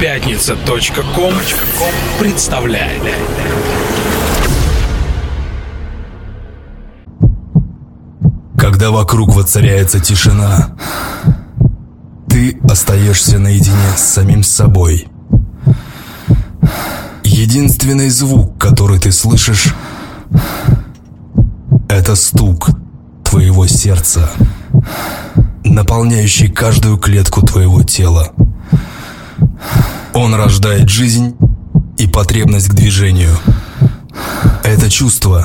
Пятница.ком представляет Когда вокруг воцаряется тишина, ты остаешься наедине с самим собой. Единственный звук, который ты слышишь, это стук твоего сердца, наполняющий каждую клетку твоего тела. Он рождает жизнь и потребность к движению. Это чувство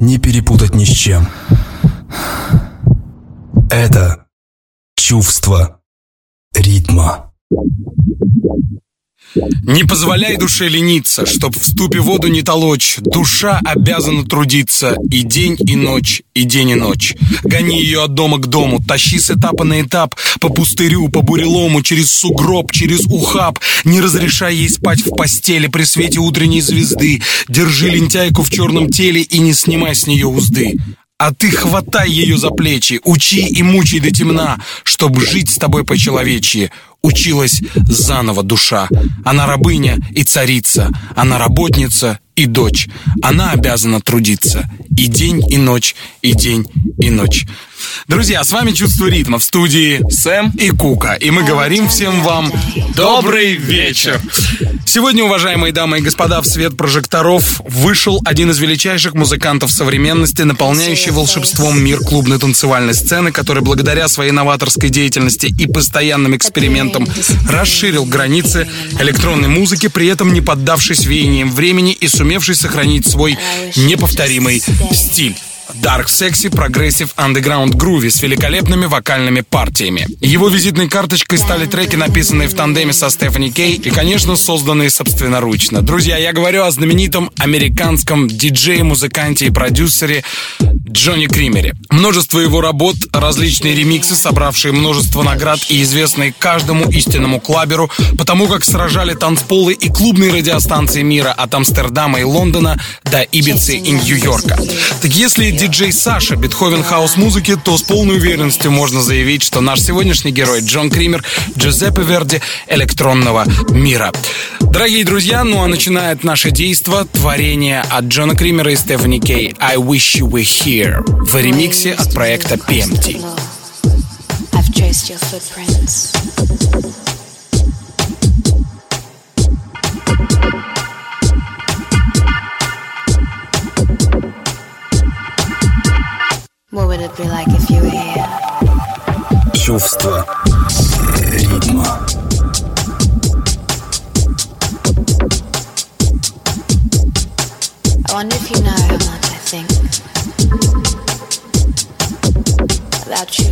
не перепутать ни с чем. Это чувство ритма. Не позволяй душе лениться, чтоб в ступе воду не толочь. Душа обязана трудиться и день, и ночь, и день, и ночь. Гони ее от дома к дому, тащи с этапа на этап, по пустырю, по бурелому, через сугроб, через ухаб. Не разрешай ей спать в постели при свете утренней звезды. Держи лентяйку в черном теле и не снимай с нее узды. А ты хватай ее за плечи, учи и мучай до темна, чтоб жить с тобой по-человечьи. Училась заново душа. Она рабыня и царица, она работница и дочь. Она обязана трудиться. И день, и ночь, и день, и ночь. Друзья, с вами «Чувство ритма» в студии Сэм и Кука. И мы говорим всем вам добрый вечер. Сегодня, уважаемые дамы и господа, в свет прожекторов вышел один из величайших музыкантов современности, наполняющий волшебством мир клубной танцевальной сцены, который благодаря своей новаторской деятельности и постоянным экспериментам расширил границы электронной музыки, при этом не поддавшись веяниям времени и сумевший сохранить свой неповторимый стиль. Dark Sexy Progressive Underground Groovy с великолепными вокальными партиями. Его визитной карточкой стали треки, написанные в тандеме со Стефани Кей и, конечно, созданные собственноручно. Друзья, я говорю о знаменитом американском диджее, музыканте и продюсере Джонни Кримере. Множество его работ, различные ремиксы, собравшие множество наград и известные каждому истинному клаберу, потому как сражали танцполы и клубные радиостанции мира от Амстердама и Лондона до Ибицы и Нью-Йорка. Так если диджей Саша Бетховен хаус музыки, то с полной уверенностью можно заявить, что наш сегодняшний герой Джон Кример Джузеппе Верди электронного мира. Дорогие друзья, ну а начинает наше действо творение от Джона Кримера и Стефани Кей «I Wish You Were Here» в ремиксе от проекта PMT. Your footprints. What would it be like if you were here? Чувство ритма. I wonder if you know how much I think about you.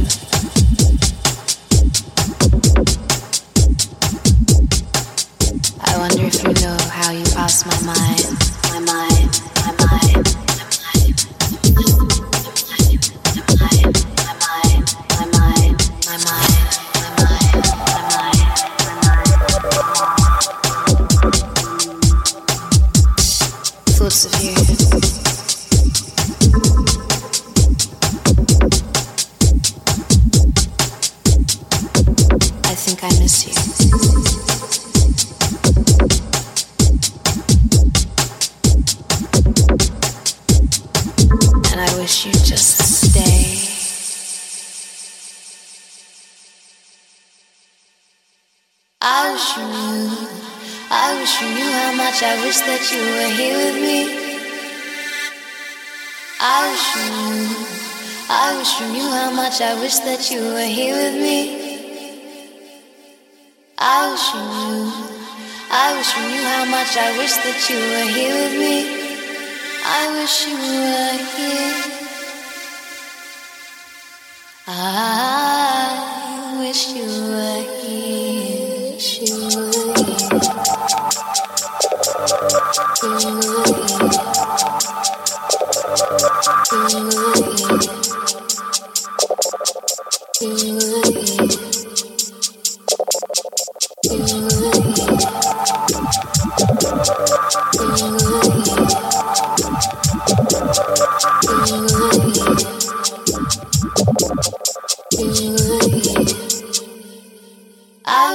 I wonder if you know how you pass my mind, my mind, my mind, my mind, my Thoughts of you. I think I miss you. And I wish you'd just stay. I wish you knew, I wish you knew how much I wish that you were here with me. I wish you knew, I wish you knew how much I wish that you were here with me. I wish you knew, I wish you knew how much I wish that you were here with me. I wish you were here. I wish you were here. I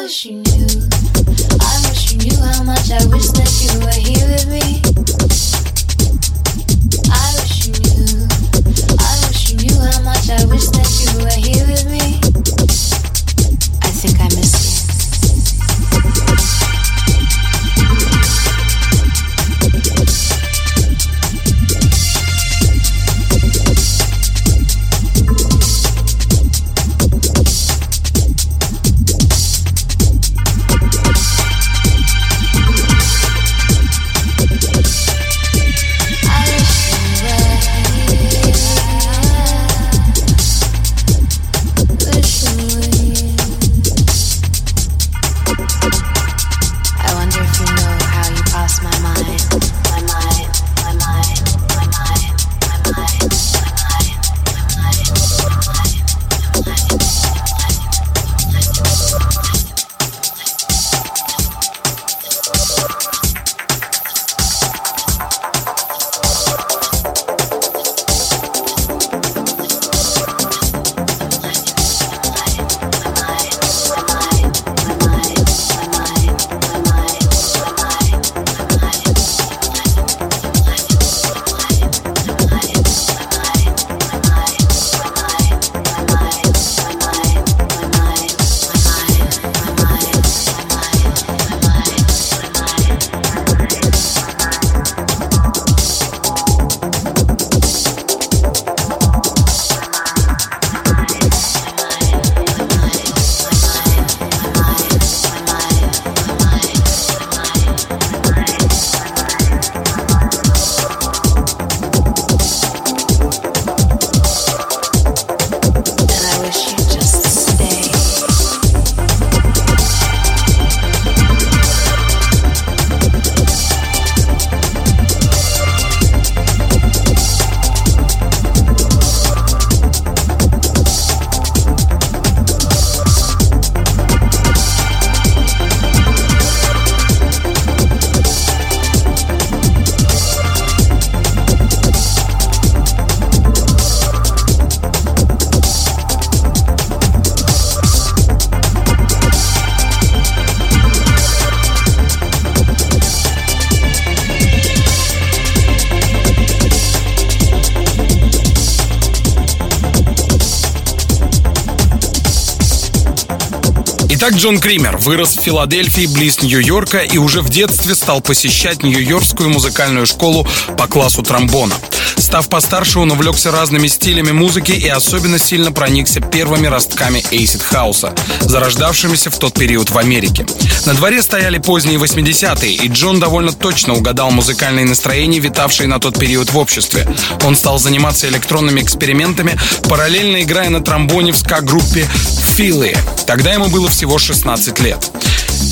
wish you knew, I wish you knew how much I wish here with me? Итак, Джон Кример вырос в Филадельфии, близ Нью-Йорка, и уже в детстве стал посещать Нью-Йоркскую музыкальную школу по классу тромбона. Став постарше, он увлекся разными стилями музыки и особенно сильно проникся первыми ростками эйсид хауса, зарождавшимися в тот период в Америке. На дворе стояли поздние 80-е, и Джон довольно точно угадал музыкальные настроения, витавшие на тот период в обществе. Он стал заниматься электронными экспериментами, параллельно играя на тромбоне в ска-группе «Филы». Тогда ему было всего 16 лет.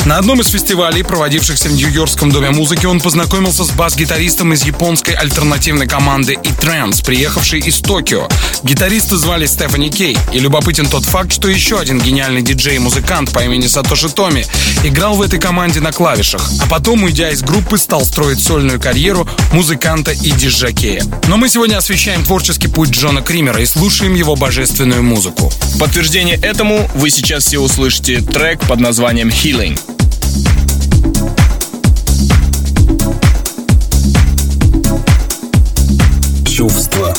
На одном из фестивалей, проводившихся в Нью-Йоркском доме музыки, он познакомился с бас-гитаристом из японской альтернативной команды и Trans, приехавшей из Токио. Гитариста звали Стефани Кей, и любопытен тот факт, что еще один гениальный диджей и музыкант по имени Сатоши Томи играл в этой команде на клавишах, а потом, уйдя из группы, стал строить сольную карьеру музыканта и диджакея. Но мы сегодня освещаем творческий путь Джона Кримера и слушаем его божественную музыку. Подтверждение этому вы сейчас все услышите трек под названием «Healing». Чувства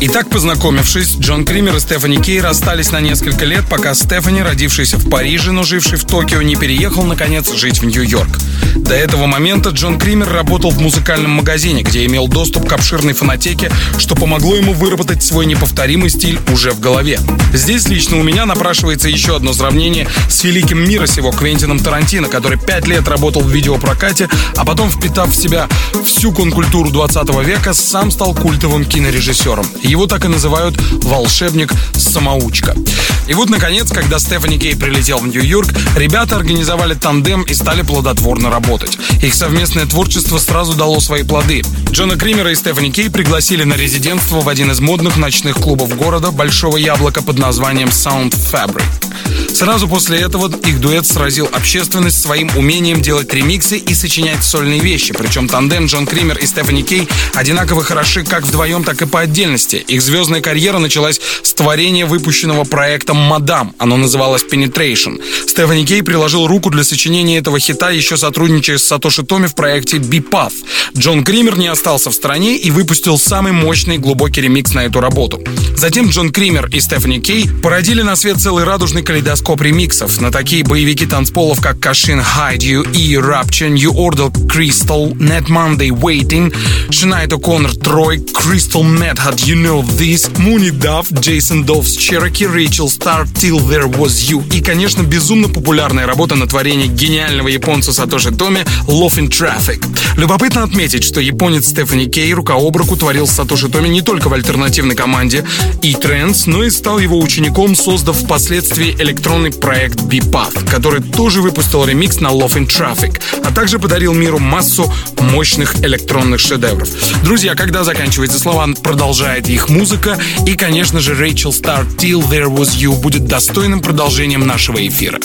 И так познакомившись, Джон Кример и Стефани Кей расстались на несколько лет, пока Стефани, родившийся в Париже, но живший в Токио, не переехал, наконец, жить в Нью-Йорк. До этого момента Джон Кример работал в музыкальном магазине, где имел доступ к обширной фонотеке, что помогло ему выработать свой неповторимый стиль уже в голове. Здесь лично у меня напрашивается еще одно сравнение с великим мира сего Квентином Тарантино, который пять лет работал в видеопрокате, а потом, впитав в себя всю конкультуру 20 века, сам стал культовым кинорежиссером. Его так и называют «волшебник-самоучка». И вот, наконец, когда Стефани Кей прилетел в Нью-Йорк, ребята организовали тандем и стали плодотворно работать. Их совместное творчество сразу дало свои плоды. Джона Кримера и Стефани Кей пригласили на резидентство в один из модных ночных клубов города «Большого яблока» под названием Sound Fabric. Сразу после этого их дуэт сразил общественность своим умением делать ремиксы и сочинять сольные вещи. Причем тандем Джон Кример и Стефани Кей одинаково хороши как вдвоем, так и по отдельности. Их звездная карьера началась с творения выпущенного проектом «Мадам». Оно называлось «Penetration». Стефани Кей приложил руку для сочинения этого хита, еще сотрудничая с Сатоши Томи в проекте «Бипаth». Джон Кример не остался в стороне и выпустил самый мощный глубокий ремикс на эту работу. Затем Джон Кример и Стефани Кей породили на свет целый радужный калейдоскоп ремиксов на такие боевики танцполов, как Кашин Hide You, E Rapture, New Order Crystal, Net Monday Waiting, Sinead O'Connor Troy, Crystal Mad Had You Know This, Mooney Duff, Jason Doves, Cherokee, Rachel Star, Till There Was You и, конечно, безумно популярная работа на творение гениального японца Сатоши Томи Love in Traffic. Любопытно отметить, что японец Стефани Кей рука об руку творил с Сатоши Томи не только в альтернативной команде E-Trends, но и стал его учеником, создав впоследствии электронный проект B-Path, который тоже выпустил ремикс на Love in Traffic, а также подарил миру массу мощных электронных шедевров. Друзья, когда заканчивается слова, продолжает их музыка, и, конечно же, Rachel Star Till There Was You будет достойным продолжением нашего эфира.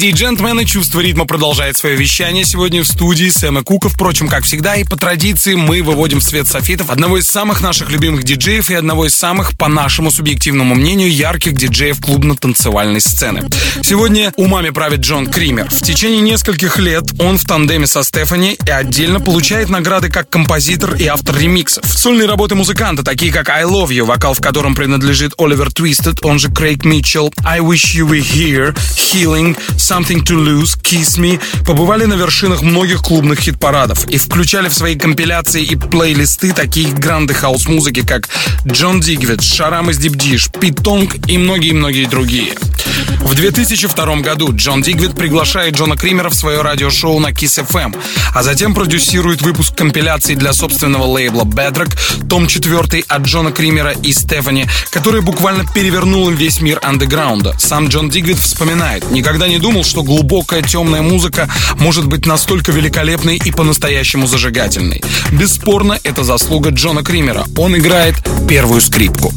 Леди и джентльмены, чувство ритма продолжает свое вещание сегодня в студии Сэма Кука. Впрочем, как всегда, и по традиции мы выводим в свет софитов одного из самых наших любимых диджеев и одного из самых, по нашему субъективному мнению, ярких диджеев клубно-танцевальной сцены. Сегодня умами правит Джон Кример. В течение нескольких лет он в тандеме со Стефани и отдельно получает награды как композитор и автор ремиксов. Сольные работы музыканта, такие как I Love You, вокал в котором принадлежит Оливер Твистед, он же Крейг Митчелл, I Wish You Were Here, Healing, Something to Lose, Kiss Me побывали на вершинах многих клубных хит-парадов и включали в свои компиляции и плейлисты такие гранды хаус-музыки, как Джон Дигвид, Шарам из Deep Dish, Пит Тонг и многие-многие другие. В 2002 году Джон Дигвид приглашает Джона Кримера в свое радиошоу на Kiss FM, а затем продюсирует выпуск компиляции для собственного лейбла Bedrock, том 4 от Джона Кримера и Стефани, который буквально перевернул им весь мир андеграунда. Сам Джон Дигвид вспоминает, никогда не думал, что глубокая темная музыка может быть настолько великолепной и по-настоящему зажигательной. Бесспорно, это заслуга Джона Кримера. Он играет первую скрипку.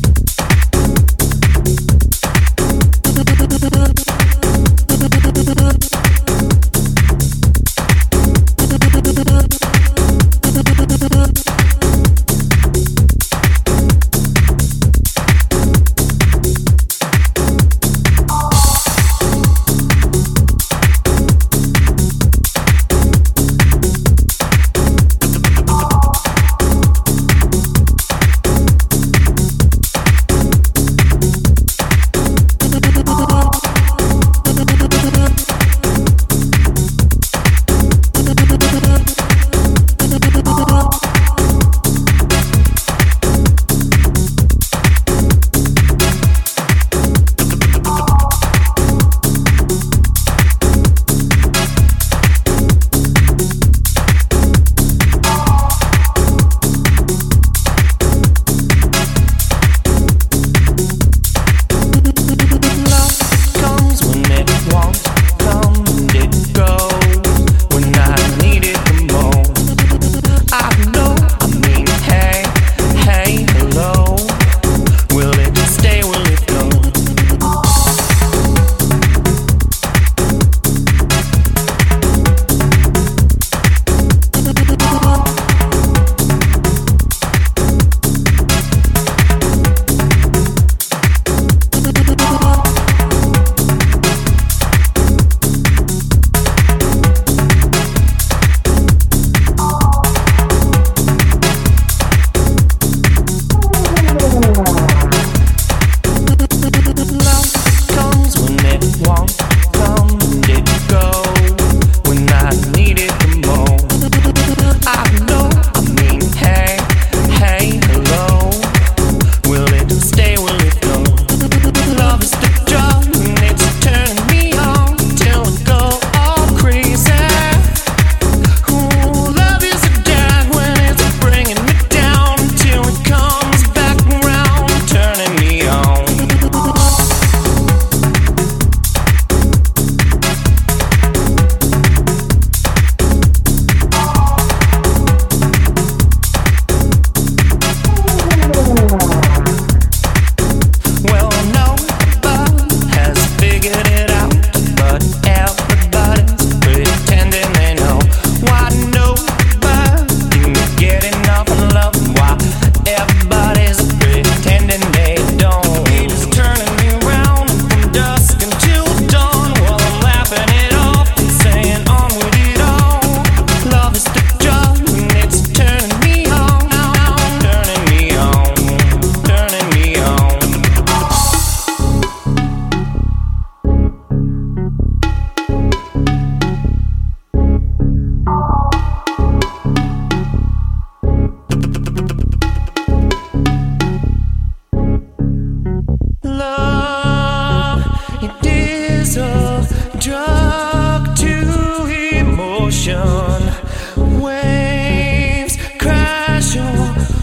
Чувство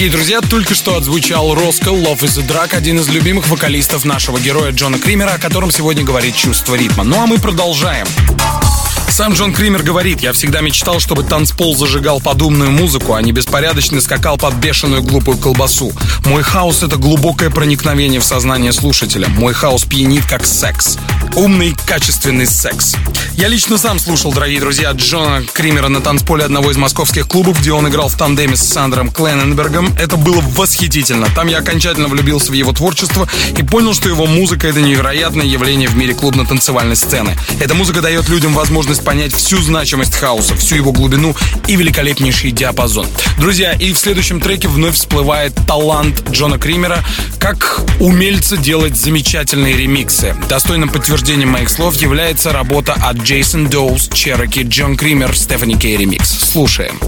Дорогие друзья, только что отзвучал Роскал Love is a Drug, один из любимых вокалистов нашего героя Джона Кримера, о котором сегодня говорит чувство ритма. Ну а мы продолжаем. Сам Джон Кример говорит, я всегда мечтал, чтобы танцпол зажигал подумную музыку, а не беспорядочно скакал под бешеную глупую колбасу. Мой хаос — это глубокое проникновение в сознание слушателя. Мой хаос пьянит как секс. Умный, качественный секс. Я лично сам слушал, дорогие друзья, Джона Кримера на танцполе одного из московских клубов, где он играл в тандеме с Сандром Клененбергом. Это было восхитительно. Там я окончательно влюбился в его творчество и понял, что его музыка — это невероятное явление в мире клубно-танцевальной сцены. Эта музыка дает людям возможность понять всю значимость хаоса, всю его глубину и великолепнейший диапазон. Друзья, и в следующем треке вновь всплывает талант Джона Кримера, как умельца делать замечательные ремиксы. Достойным подтверждением моих слов является работа от Джейсон Доуз, Чероки, Джон Кример, Стефани Кей ремикс. Слушаем.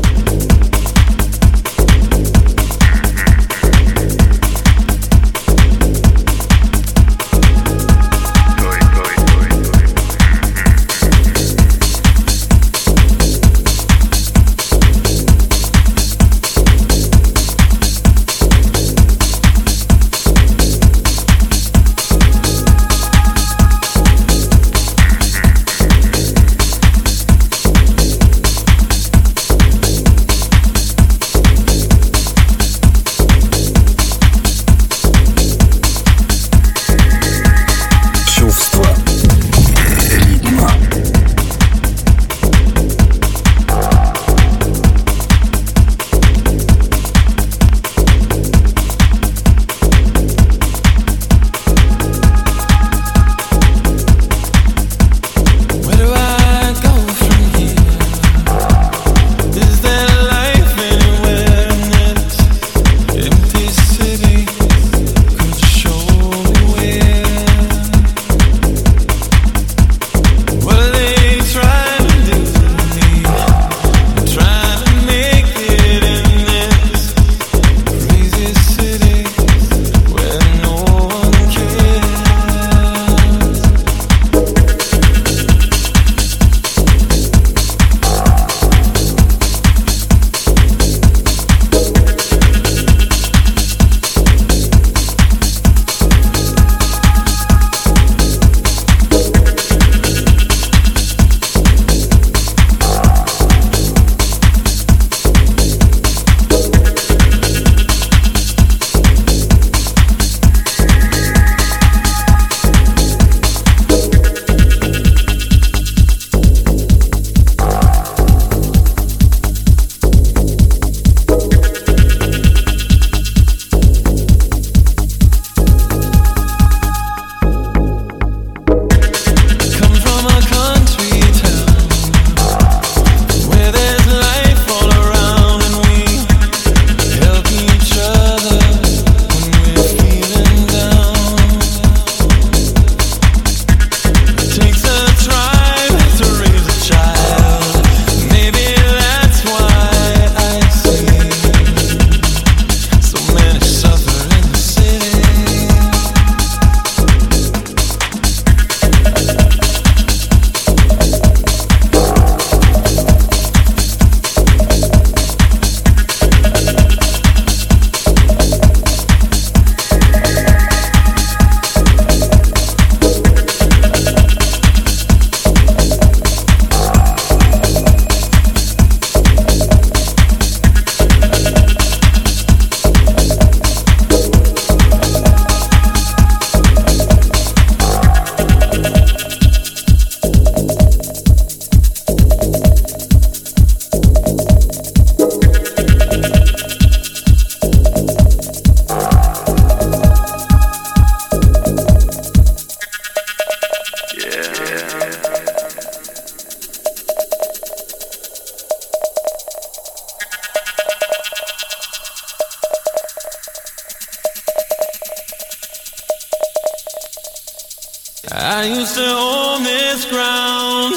Used to own this ground,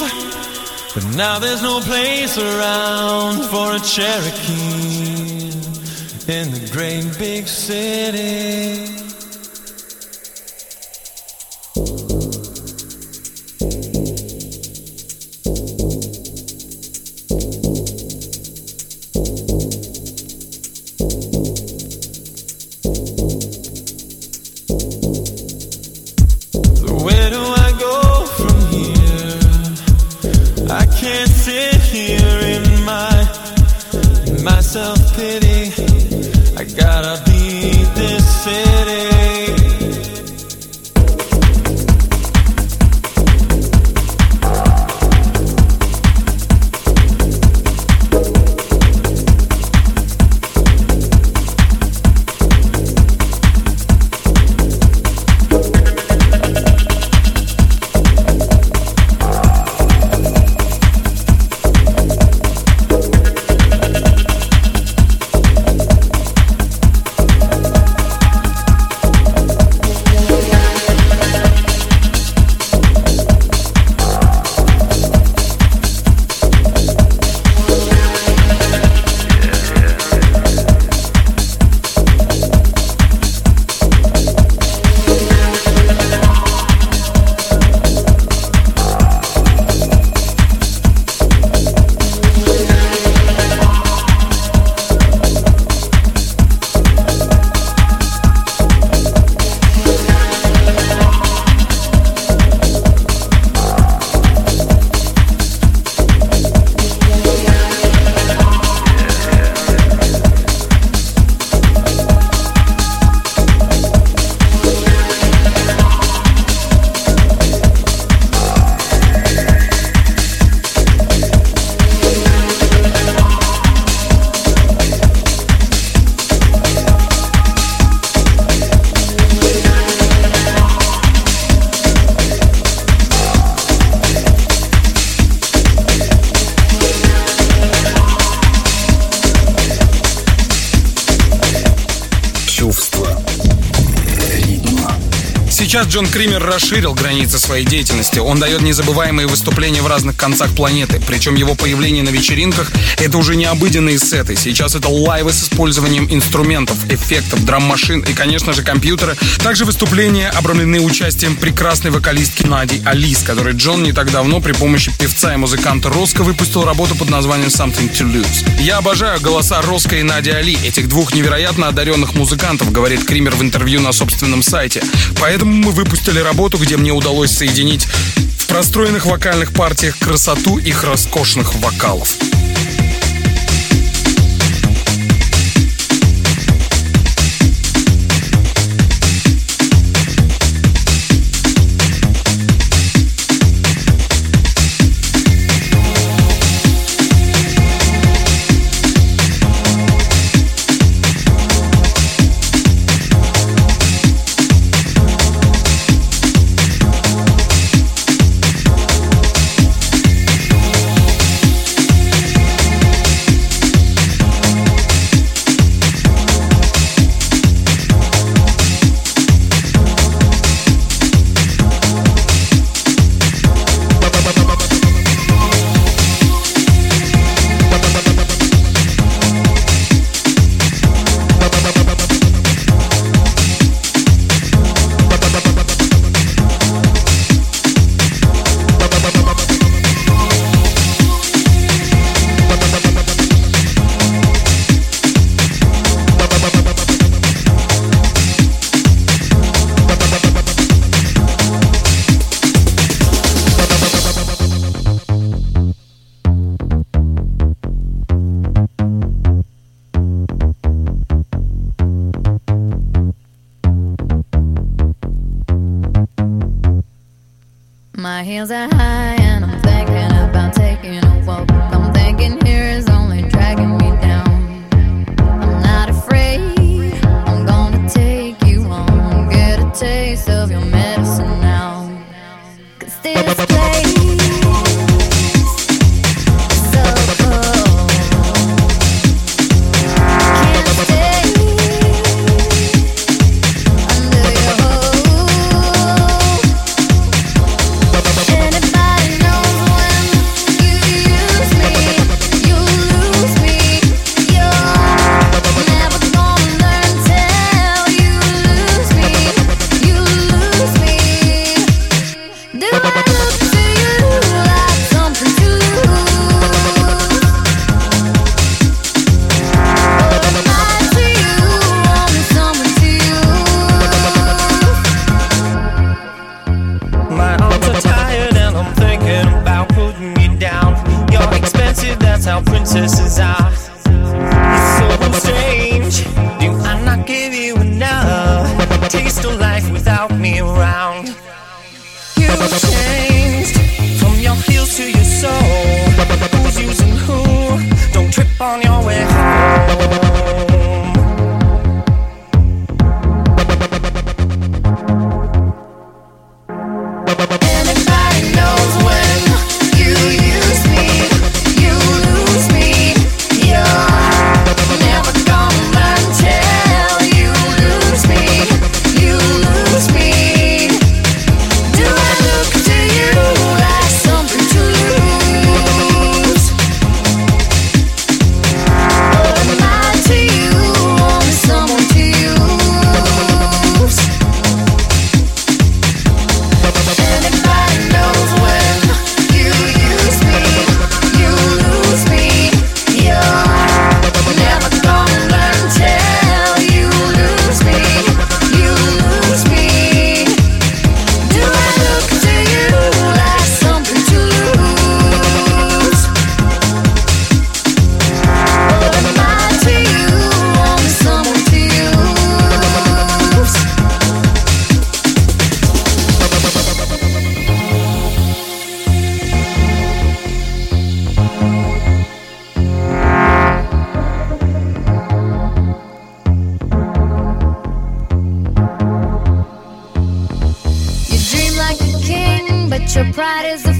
but now there's no place around for a Cherokee in the great big city. Джон Кример расширил границы своей деятельности. Он дает незабываемые выступления в разных концах планеты. Причем его появление на вечеринках — это уже не обыденные сеты. Сейчас это лайвы с использованием инструментов, эффектов, драм-машин и, конечно же, компьютера. Также выступления обрамлены участием прекрасной вокалистки Нади Алис, которой Джон не так давно при помощи певца и музыканта Роско выпустил работу под названием Something to Lose. Я обожаю голоса Роско и Нади Али, этих двух невероятно одаренных музыкантов, говорит Кример в интервью на собственном сайте. Поэтому мы выпустили работу, где мне удалось соединить в простроенных вокальных партиях красоту их роскошных вокалов. That is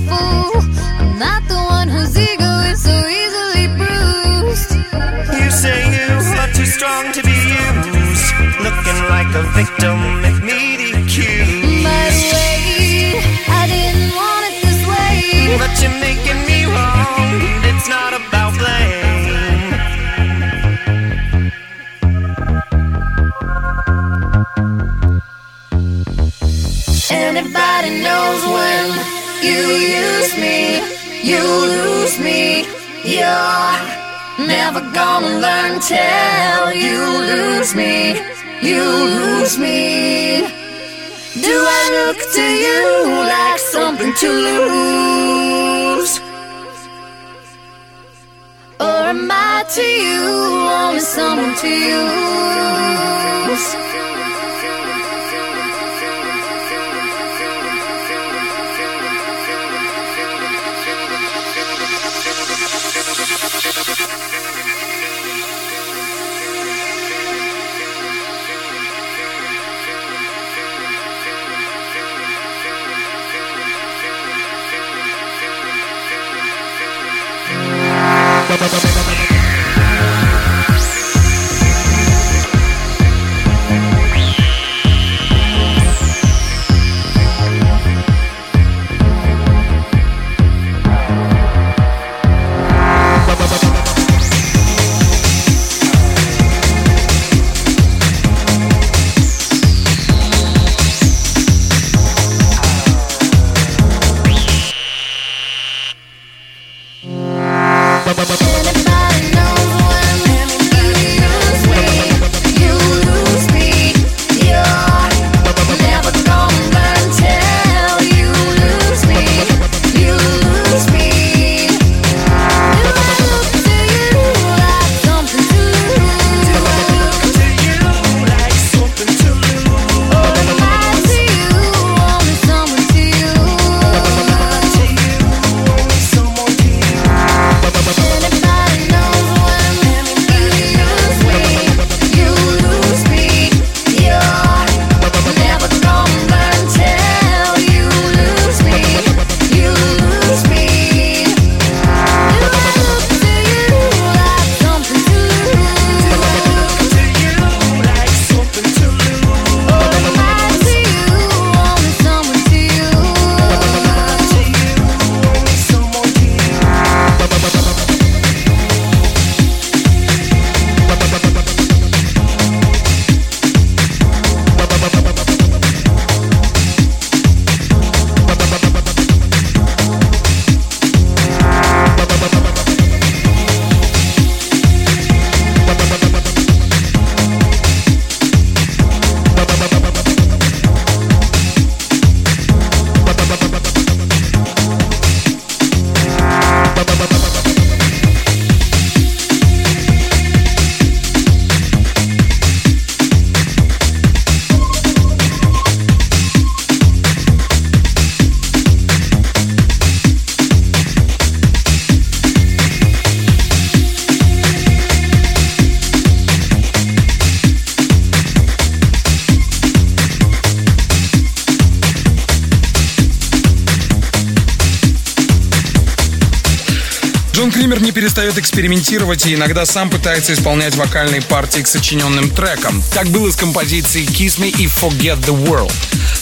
экспериментировать и иногда сам пытается исполнять вокальные партии к сочиненным трекам. Так было с композицией Kiss Me и Forget the World.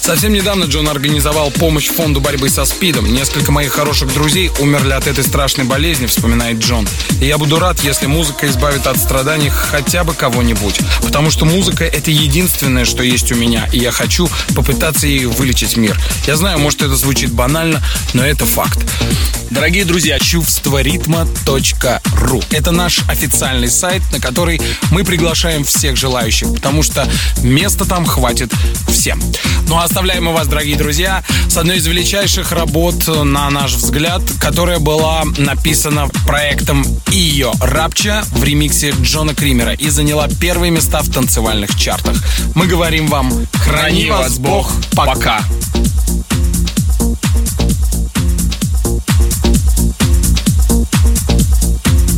Совсем недавно Джон организовал помощь фонду борьбы со СПИДом. Несколько моих хороших друзей умерли от этой страшной болезни, вспоминает Джон. И я буду рад, если музыка избавит от страданий хотя бы кого-нибудь. Потому что музыка — это единственное, что есть у меня. И я хочу попытаться ей вылечить мир. Я знаю, может, это звучит банально, но это факт. Дорогие друзья, чувство ритма.ру. Это наш официальный сайт, на который мы приглашаем всех желающих, потому что места там хватит всем. Ну а оставляем мы вас, дорогие друзья, с одной из величайших работ, на наш взгляд, которая была написана проектом Ио Рапча в ремиксе Джона Кримера и заняла первые места в танцевальных чартах. Мы говорим вам «Храни вас Бог, пока!»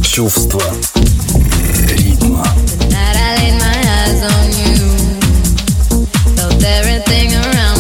чувство ритма. Everything around